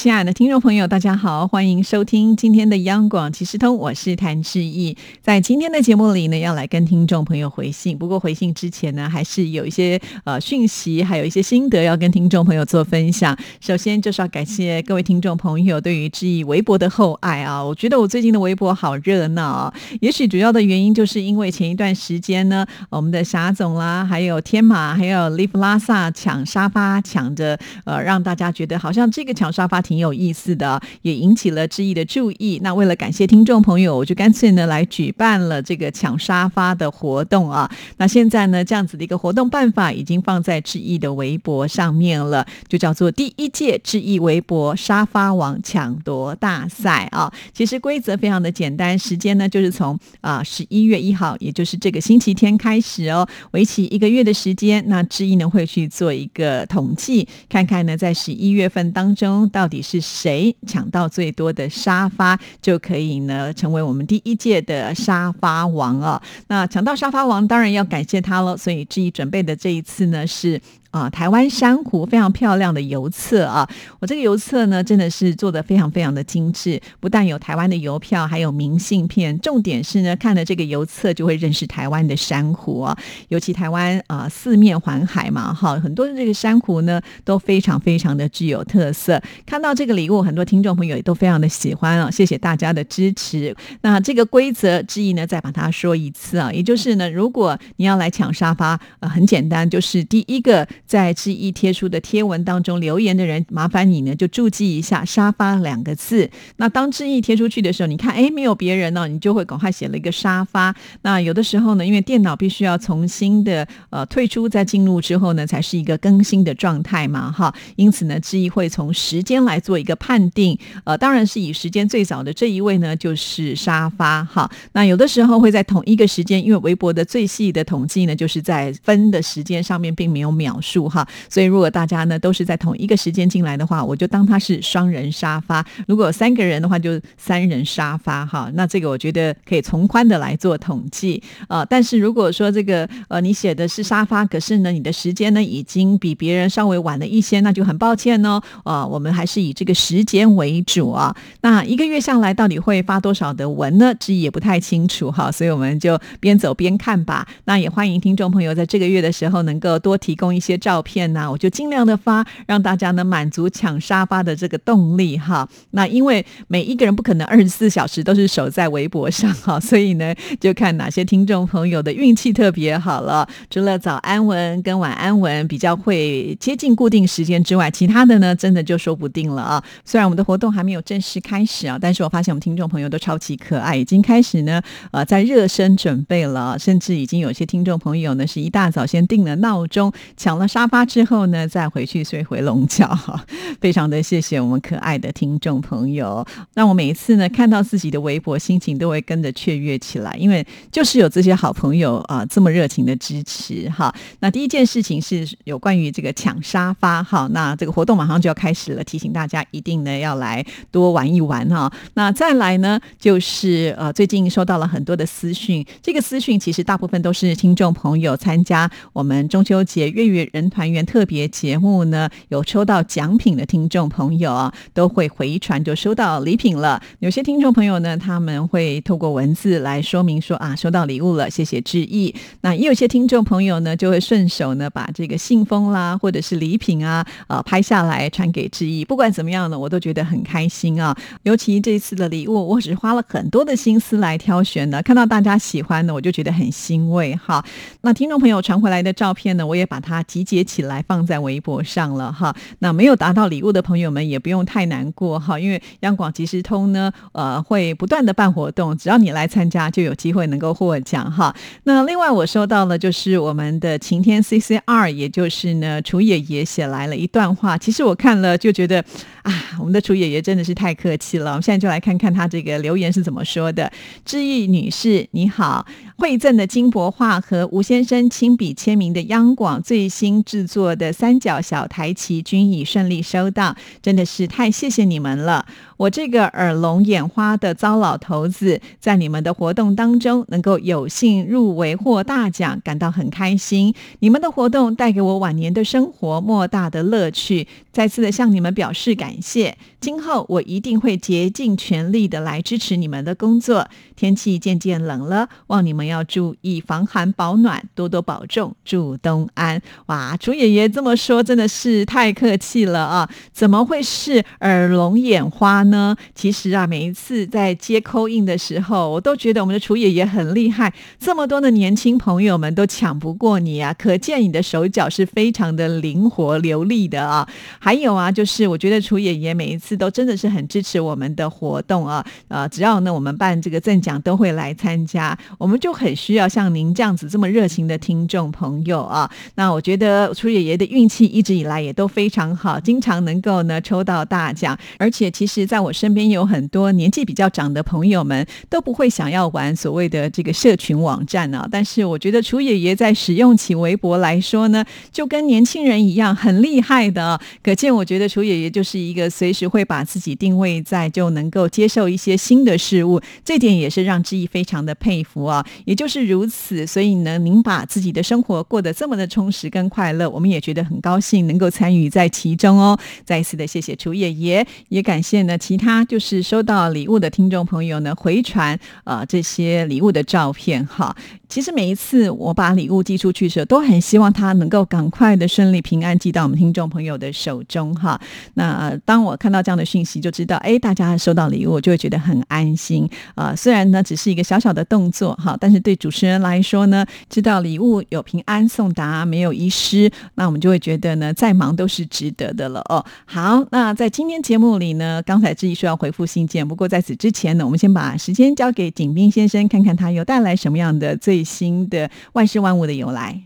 亲爱的听众朋友，大家好，欢迎收听今天的央广即时通，我是谭志毅。在今天的节目里呢，要来跟听众朋友回信。不过回信之前呢，还是有一些呃讯息，还有一些心得要跟听众朋友做分享。首先就是要感谢各位听众朋友对于志毅微博的厚爱啊！我觉得我最近的微博好热闹啊，也许主要的原因就是因为前一段时间呢，我们的霞总啦，还有天马，还有 Live 拉萨抢沙发，抢着呃让大家觉得好像这个抢沙发。挺有意思的，也引起了志毅的注意。那为了感谢听众朋友，我就干脆呢来举办了这个抢沙发的活动啊。那现在呢，这样子的一个活动办法已经放在志毅的微博上面了，就叫做第一届志毅微博沙发王抢夺大赛啊。其实规则非常的简单，时间呢就是从啊十一月一号，也就是这个星期天开始哦，为期一个月的时间。那志毅呢会去做一个统计，看看呢在十一月份当中到底。是谁抢到最多的沙发，就可以呢成为我们第一届的沙发王啊！那抢到沙发王，当然要感谢他了。所以志毅准备的这一次呢是。啊，台湾珊瑚非常漂亮的邮册啊！我这个邮册呢，真的是做的非常非常的精致，不但有台湾的邮票，还有明信片。重点是呢，看了这个邮册就会认识台湾的珊瑚啊。尤其台湾啊，四面环海嘛，哈，很多的这个珊瑚呢都非常非常的具有特色。看到这个礼物，很多听众朋友也都非常的喜欢啊！谢谢大家的支持。那这个规则之一呢，再把它说一次啊，也就是呢，如果你要来抢沙发，呃，很简单，就是第一个。在志毅贴出的贴文当中留言的人，麻烦你呢就注记一下“沙发”两个字。那当志毅贴出去的时候，你看，哎，没有别人呢，你就会赶快写了一个沙发。那有的时候呢，因为电脑必须要重新的呃退出再进入之后呢，才是一个更新的状态嘛，哈。因此呢，志毅会从时间来做一个判定。呃，当然是以时间最早的这一位呢，就是沙发哈。那有的时候会在同一个时间，因为微博的最细的统计呢，就是在分的时间上面并没有秒数。哈，所以如果大家呢都是在同一个时间进来的话，我就当它是双人沙发；如果三个人的话，就三人沙发。哈，那这个我觉得可以从宽的来做统计啊。但是如果说这个呃你写的是沙发，可是呢你的时间呢已经比别人稍微晚了一些，那就很抱歉哦。啊，我们还是以这个时间为主啊。那一个月下来到底会发多少的文呢？这也不太清楚哈，所以我们就边走边看吧。那也欢迎听众朋友在这个月的时候能够多提供一些照。照片呢，我就尽量的发，让大家呢满足抢沙发的这个动力哈。那因为每一个人不可能二十四小时都是守在微博上哈，所以呢，就看哪些听众朋友的运气特别好了。除了早安文跟晚安文比较会接近固定时间之外，其他的呢，真的就说不定了啊。虽然我们的活动还没有正式开始啊，但是我发现我们听众朋友都超级可爱，已经开始呢呃在热身准备了，甚至已经有些听众朋友呢是一大早先定了闹钟抢了沙。发之后呢，再回去睡回笼觉哈，非常的谢谢我们可爱的听众朋友，那我每一次呢看到自己的微博，心情都会跟着雀跃起来，因为就是有这些好朋友啊这么热情的支持哈。那第一件事情是有关于这个抢沙发哈，那这个活动马上就要开始了，提醒大家一定呢要来多玩一玩哈。那再来呢，就是呃最近收到了很多的私讯，这个私讯其实大部分都是听众朋友参加我们中秋节月月人。团圆特别节目呢，有抽到奖品的听众朋友啊，都会回传就收到礼品了。有些听众朋友呢，他们会透过文字来说明说啊，收到礼物了，谢谢致意。那也有些听众朋友呢，就会顺手呢把这个信封啦，或者是礼品啊，呃拍下来传给致意。不管怎么样呢，我都觉得很开心啊。尤其这次的礼物，我只是花了很多的心思来挑选的，看到大家喜欢的，我就觉得很欣慰哈。那听众朋友传回来的照片呢，我也把它集结。起来放在微博上了哈，那没有达到礼物的朋友们也不用太难过哈，因为央广即时通呢，呃，会不断的办活动，只要你来参加，就有机会能够获奖哈。那另外我收到了就是我们的晴天 C C R，也就是呢楚爷爷写来了一段话，其实我看了就觉得啊，我们的楚爷爷真的是太客气了。我们现在就来看看他这个留言是怎么说的。志毅女士你好，馈赠的金箔画和吴先生亲笔签名的央广最新。制作的三角小台旗均已顺利收到，真的是太谢谢你们了。我这个耳聋眼花的糟老头子，在你们的活动当中能够有幸入围获大奖，感到很开心。你们的活动带给我晚年的生活莫大的乐趣，再次的向你们表示感谢。今后我一定会竭尽全力的来支持你们的工作。天气渐渐冷了，望你们要注意防寒保暖，多多保重，祝东安。哇，楚爷爷这么说真的是太客气了啊！怎么会是耳聋眼花呢？其实啊，每一次在接扣印的时候，我都觉得我们的楚爷爷很厉害，这么多的年轻朋友们都抢不过你啊！可见你的手脚是非常的灵活流利的啊。还有啊，就是我觉得楚爷爷每一次都真的是很支持我们的活动啊。呃，只要呢我们办这个赠奖，都会来参加。我们就很需要像您这样子这么热情的听众朋友啊。那我觉得楚爷爷的运气一直以来也都非常好，经常能够呢抽到大奖，而且其实在我身边有很多年纪比较长的朋友们都不会想要玩所谓的这个社群网站啊。但是我觉得楚爷爷在使用起微博来说呢，就跟年轻人一样很厉害的。可见我觉得楚爷爷就是一个随时会会把自己定位在就能够接受一些新的事物，这点也是让志毅非常的佩服啊。也就是如此，所以呢，您把自己的生活过得这么的充实跟快乐，我们也觉得很高兴能够参与在其中哦。再一次的谢谢楚爷爷，也感谢呢其他就是收到礼物的听众朋友呢回传呃这些礼物的照片哈。其实每一次我把礼物寄出去的时候，都很希望他能够赶快的顺利平安寄到我们听众朋友的手中哈。那当我看到这这样的讯息，就知道哎，大家收到礼物，就会觉得很安心啊。虽然呢只是一个小小的动作哈，但是对主持人来说呢，知道礼物有平安送达，没有遗失，那我们就会觉得呢，再忙都是值得的了哦。好，那在今天节目里呢，刚才志毅说要回复信件，不过在此之前呢，我们先把时间交给景斌先生，看看他又带来什么样的最。新的万事万物的由来。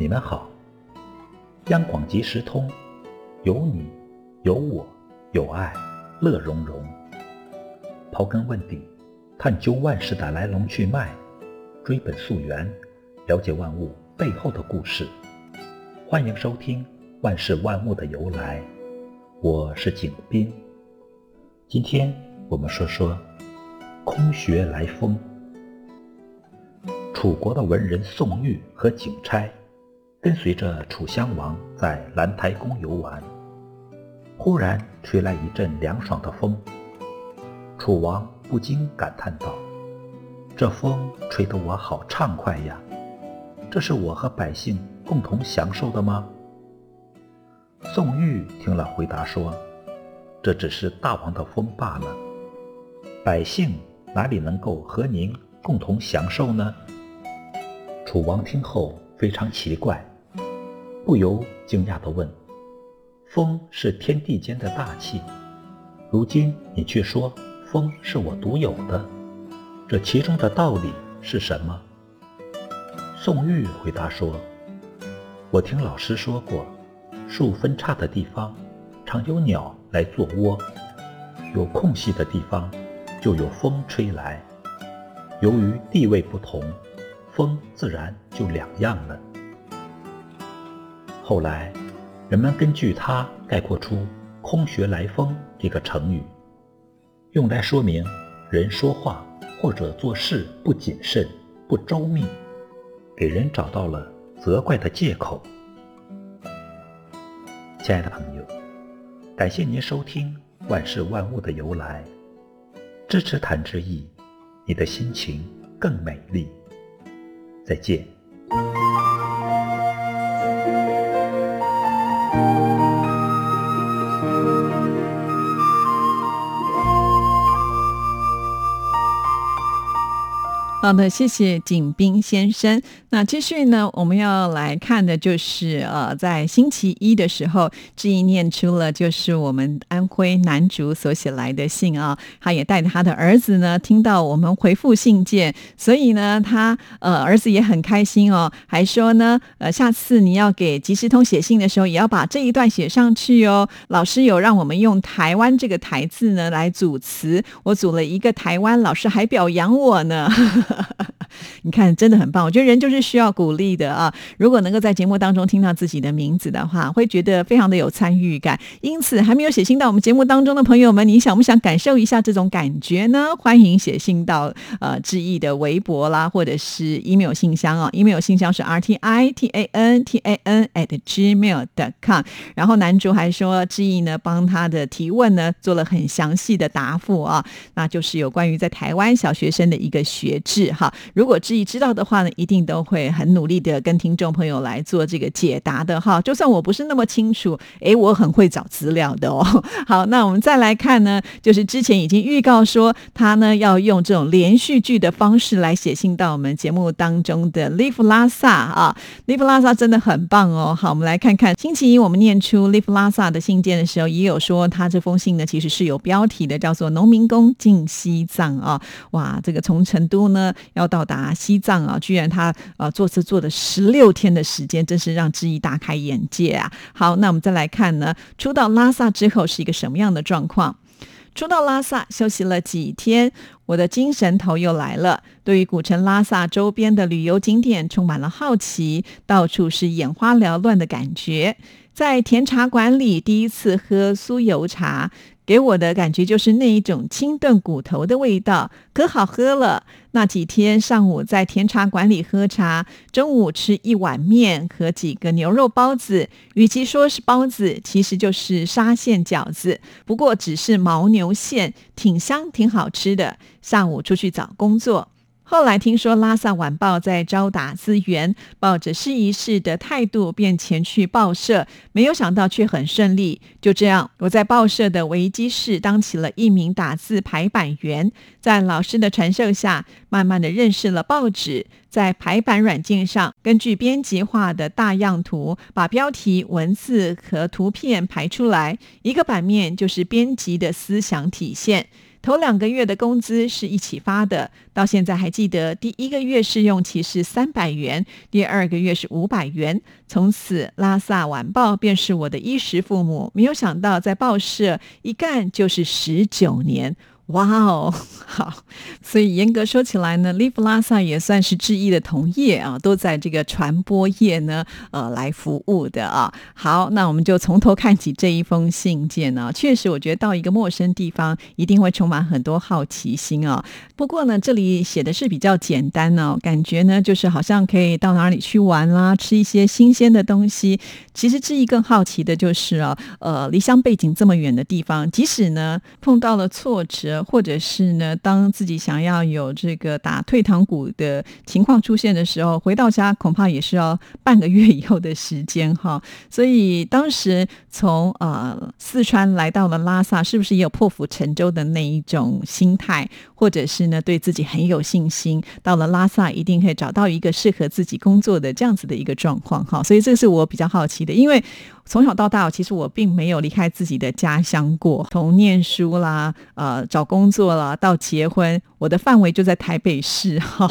你们好！央广即时通，有你，有我，有爱。乐融融，刨根问底，探究万事的来龙去脉，追本溯源，了解万物背后的故事。欢迎收听《万事万物的由来》，我是景斌。今天我们说说空穴来风。楚国的文人宋玉和景差，跟随着楚襄王在兰台宫游玩。忽然吹来一阵凉爽的风，楚王不禁感叹道：“这风吹得我好畅快呀！这是我和百姓共同享受的吗？”宋玉听了，回答说：“这只是大王的风罢了，百姓哪里能够和您共同享受呢？”楚王听后非常奇怪，不由惊讶地问。风是天地间的大气，如今你却说风是我独有的，这其中的道理是什么？宋玉回答说：“我听老师说过，树分叉的地方常有鸟来做窝，有空隙的地方就有风吹来。由于地位不同，风自然就两样了。”后来。人们根据它概括出“空穴来风”这个成语，用来说明人说话或者做事不谨慎、不周密，给人找到了责怪的借口。亲爱的朋友，感谢您收听《万事万物的由来》，支持谭志毅，你的心情更美丽。再见。好的，谢谢景斌先生。那继续呢，我们要来看的就是呃，在星期一的时候，志毅念出了就是我们安徽南竹所写来的信啊，他也带他的儿子呢，听到我们回复信件，所以呢，他呃儿子也很开心哦，还说呢，呃，下次你要给即时通写信的时候，也要把这一段写上去哦。老师有让我们用台湾这个台字呢来组词，我组了一个台湾，老师还表扬我呢。你看，真的很棒。我觉得人就是需要鼓励的啊。如果能够在节目当中听到自己的名字的话，会觉得非常的有参与感。因此，还没有写信到我们节目当中的朋友们，你想不想感受一下这种感觉呢？欢迎写信到呃志毅的微博啦，或者是 email 信箱啊。email 信箱是 r t i t a n t a n at gmail dot com。然后男主还说，志毅呢帮他的提问呢做了很详细的答复啊，那就是有关于在台湾小学生的一个学制。是哈，如果志毅知道的话呢，一定都会很努力的跟听众朋友来做这个解答的哈。就算我不是那么清楚，诶，我很会找资料的哦。好，那我们再来看呢，就是之前已经预告说他呢要用这种连续剧的方式来写信到我们节目当中的 Live 拉萨啊，Live 拉萨真的很棒哦。好，我们来看看星期一我们念出 Live 拉萨的信件的时候，也有说他这封信呢其实是有标题的，叫做《农民工进西藏》啊。哇，这个从成都呢。要到达西藏啊，居然他呃坐车坐了十六天的时间，真是让志毅大开眼界啊！好，那我们再来看呢，出到拉萨之后是一个什么样的状况？出到拉萨休息了几天，我的精神头又来了，对于古城拉萨周边的旅游景点充满了好奇，到处是眼花缭乱的感觉。在甜茶馆里第一次喝酥油茶。给我的感觉就是那一种清炖骨头的味道，可好喝了。那几天上午在甜茶馆里喝茶，中午吃一碗面和几个牛肉包子。与其说是包子，其实就是沙县饺子，不过只是牦牛馅，挺香挺好吃的。下午出去找工作。后来听说《拉萨晚报》在招打资源，抱着试一试的态度，便前去报社。没有想到却很顺利。就这样，我在报社的维基室当起了一名打字排版员。在老师的传授下，慢慢的认识了报纸。在排版软件上，根据编辑画的大样图，把标题、文字和图片排出来。一个版面就是编辑的思想体现。头两个月的工资是一起发的，到现在还记得，第一个月试用期是三百元，第二个月是五百元。从此，拉萨晚报便是我的衣食父母。没有想到，在报社一干就是十九年。哇哦，好，所以严格说起来呢，Live 拉萨也算是志毅的同业啊，都在这个传播业呢，呃，来服务的啊。好，那我们就从头看起这一封信件呢。确实，我觉得到一个陌生地方，一定会充满很多好奇心啊。不过呢，这里写的是比较简单呢，感觉呢，就是好像可以到哪里去玩啦，吃一些新鲜的东西。其实志毅更好奇的就是啊，呃，离乡背景这么远的地方，即使呢碰到了挫折。或者是呢，当自己想要有这个打退堂鼓的情况出现的时候，回到家恐怕也是要半个月以后的时间哈。所以当时从呃四川来到了拉萨，是不是也有破釜沉舟的那一种心态？或者是呢，对自己很有信心，到了拉萨一定可以找到一个适合自己工作的这样子的一个状况哈。所以这是我比较好奇的，因为。从小到大，其实我并没有离开自己的家乡过。从念书啦，呃，找工作啦，到结婚，我的范围就在台北市 哈，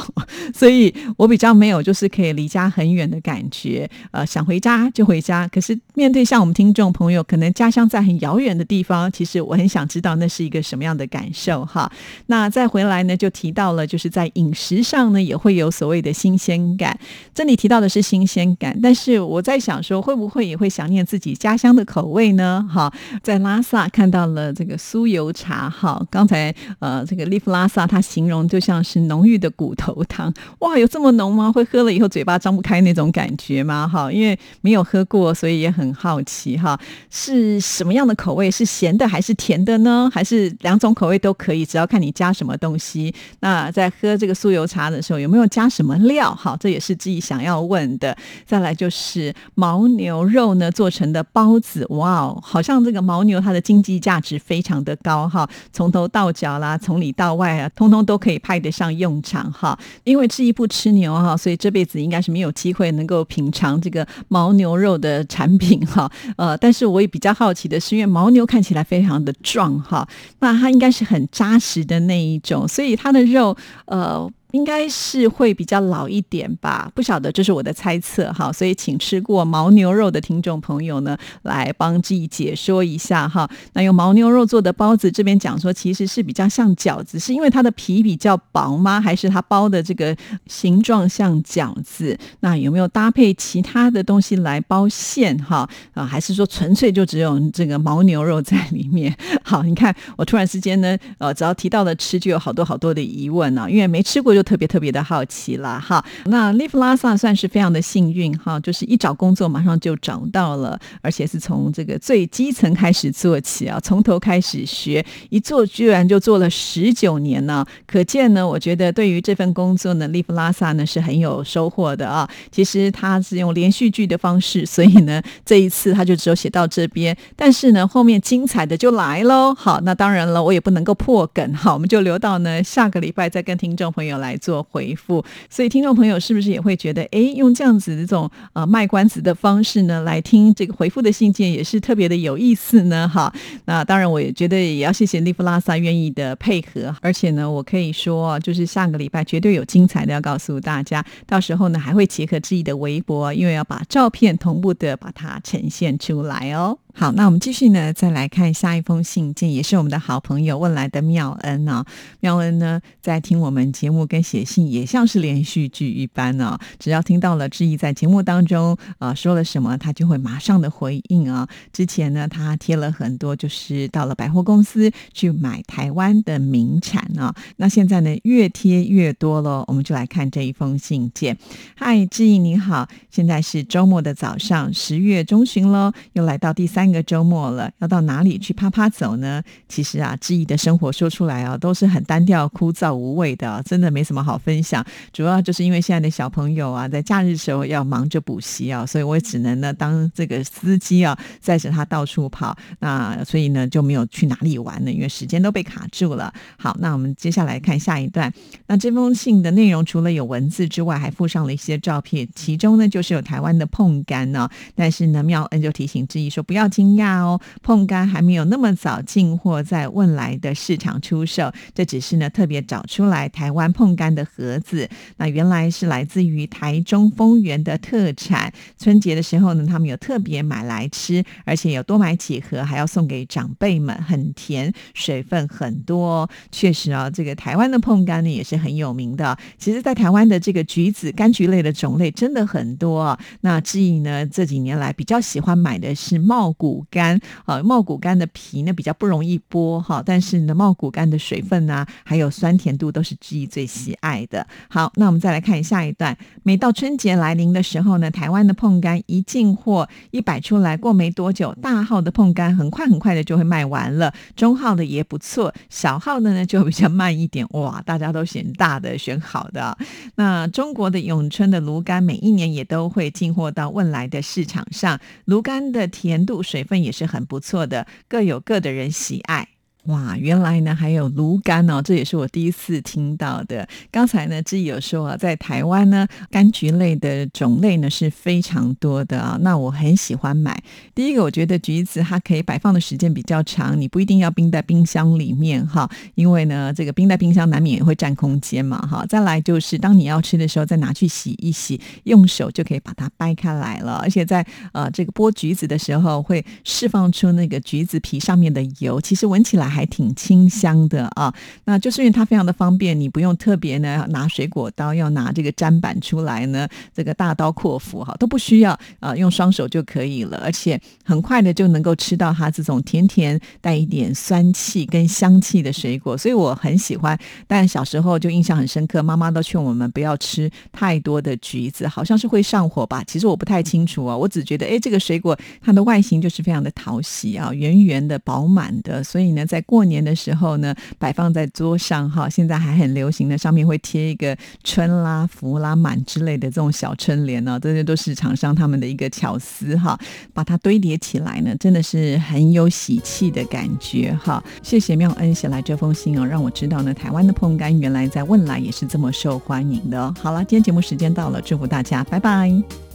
所以我比较没有就是可以离家很远的感觉。呃，想回家就回家。可是面对像我们听众朋友，可能家乡在很遥远的地方，其实我很想知道那是一个什么样的感受哈。那再回来呢，就提到了就是在饮食上呢，也会有所谓的新鲜感。这里提到的是新鲜感，但是我在想说，会不会也会想念？自己家乡的口味呢？哈，在拉萨看到了这个酥油茶。哈，刚才呃，这个利夫拉萨他形容就像是浓郁的骨头汤。哇，有这么浓吗？会喝了以后嘴巴张不开那种感觉吗？哈，因为没有喝过，所以也很好奇。哈，是什么样的口味？是咸的还是甜的呢？还是两种口味都可以？只要看你加什么东西。那在喝这个酥油茶的时候，有没有加什么料？哈，这也是自己想要问的。再来就是牦牛肉呢，做成。的包子，哇，好像这个牦牛它的经济价值非常的高哈，从头到脚啦，从里到外啊，通通通都可以派得上用场哈。因为吃一不吃牛哈，所以这辈子应该是没有机会能够品尝这个牦牛肉的产品哈。呃，但是我也比较好奇的是，因为牦牛看起来非常的壮哈，那它应该是很扎实的那一种，所以它的肉呃。应该是会比较老一点吧，不晓得，这是我的猜测哈。所以请吃过牦牛肉的听众朋友呢，来帮自己解说一下哈。那用牦牛肉做的包子，这边讲说其实是比较像饺子，是因为它的皮比较薄吗？还是它包的这个形状像饺子？那有没有搭配其他的东西来包馅哈？啊，还是说纯粹就只有这个牦牛肉在里面？好，你看我突然之间呢，呃，只要提到了吃，就 有好多好多的疑问啊，因为没吃过。就特别特别的好奇了哈，那 Live 拉萨算是非常的幸运哈，就是一找工作马上就找到了，而且是从这个最基层开始做起啊，从头开始学，一做居然就做了十九年呢，可见呢，我觉得对于这份工作呢，Live 拉萨呢是很有收获的啊。其实他是用连续剧的方式，所以呢，这一次他就只有写到这边，但是呢，后面精彩的就来喽。好，那当然了，我也不能够破梗，好，我们就留到呢下个礼拜再跟听众朋友来。来做回复，所以听众朋友是不是也会觉得，哎，用这样子这种呃卖关子的方式呢，来听这个回复的信件也是特别的有意思呢？哈，那当然我也觉得也要谢谢利弗拉萨愿意的配合，而且呢，我可以说，就是下个礼拜绝对有精彩的要告诉大家，到时候呢还会结合自己的微博，因为要把照片同步的把它呈现出来哦。好，那我们继续呢，再来看下一封信件，也是我们的好朋友问来的妙恩啊。妙恩呢，在听我们节目跟写信，也像是连续剧一般呢。只要听到了志毅在节目当中啊说了什么，他就会马上的回应啊。之前呢，他贴了很多，就是到了百货公司去买台湾的名产啊。那现在呢，越贴越多了。我们就来看这一封信件。嗨，志毅你好，现在是周末的早上，十月中旬喽，又来到第三。个周末了，要到哪里去啪啪走呢？其实啊，志毅的生活说出来啊，都是很单调、枯燥无味的，真的没什么好分享。主要就是因为现在的小朋友啊，在假日时候要忙着补习啊，所以我也只能呢当这个司机啊，载着他到处跑。那所以呢就没有去哪里玩了，因为时间都被卡住了。好，那我们接下来看下一段。那这封信的内容除了有文字之外，还附上了一些照片，其中呢就是有台湾的碰柑呢。但是呢，妙恩就提醒志毅说不要。惊讶哦，碰柑还没有那么早进货在汶来的市场出售，这只是呢特别找出来台湾碰柑的盒子，那原来是来自于台中丰原的特产。春节的时候呢，他们有特别买来吃，而且有多买几盒，还要送给长辈们，很甜，水分很多。确实啊，这个台湾的碰柑呢也是很有名的。其实，在台湾的这个橘子、柑橘类的种类真的很多。那志毅呢这几年来比较喜欢买的是茂骨干啊，茂谷柑的皮呢比较不容易剥哈，但是呢，茂谷柑的水分啊，还有酸甜度都是之一最喜爱的。好，那我们再来看下一段。每到春节来临的时候呢，台湾的碰柑一进货一摆出来，过没多久，大号的碰柑很快很快的就会卖完了，中号的也不错，小号的呢就比较慢一点。哇，大家都选大的，选好的。那中国的永春的芦柑每一年也都会进货到汶来的市场上，芦柑的甜度水。分也是很不错的，各有各的人喜爱。哇，原来呢还有芦柑哦，这也是我第一次听到的。刚才呢，志毅有说啊，在台湾呢，柑橘类的种类呢是非常多的啊。那我很喜欢买。第一个，我觉得橘子它可以摆放的时间比较长，你不一定要冰在冰箱里面哈，因为呢，这个冰在冰箱难免也会占空间嘛哈。再来就是，当你要吃的时候，再拿去洗一洗，用手就可以把它掰开来了。而且在呃这个剥橘子的时候，会释放出那个橘子皮上面的油，其实闻起来。还还挺清香的啊，那就是因为它非常的方便，你不用特别呢拿水果刀，要拿这个砧板出来呢，这个大刀阔斧哈都不需要啊，用双手就可以了，而且很快的就能够吃到它这种甜甜带一点酸气跟香气的水果，所以我很喜欢。但小时候就印象很深刻，妈妈都劝我们不要吃太多的橘子，好像是会上火吧？其实我不太清楚啊，我只觉得哎，这个水果它的外形就是非常的讨喜啊，圆圆的饱满的，所以呢在过年的时候呢，摆放在桌上哈，现在还很流行的，上面会贴一个春啦、福啦、满之类的这种小春联呢，这些都是厂商他们的一个巧思哈，把它堆叠起来呢，真的是很有喜气的感觉哈。谢谢妙恩写来这封信哦，让我知道呢，台湾的碰柑原来在汶莱也是这么受欢迎的。好了，今天节目时间到了，祝福大家，拜拜。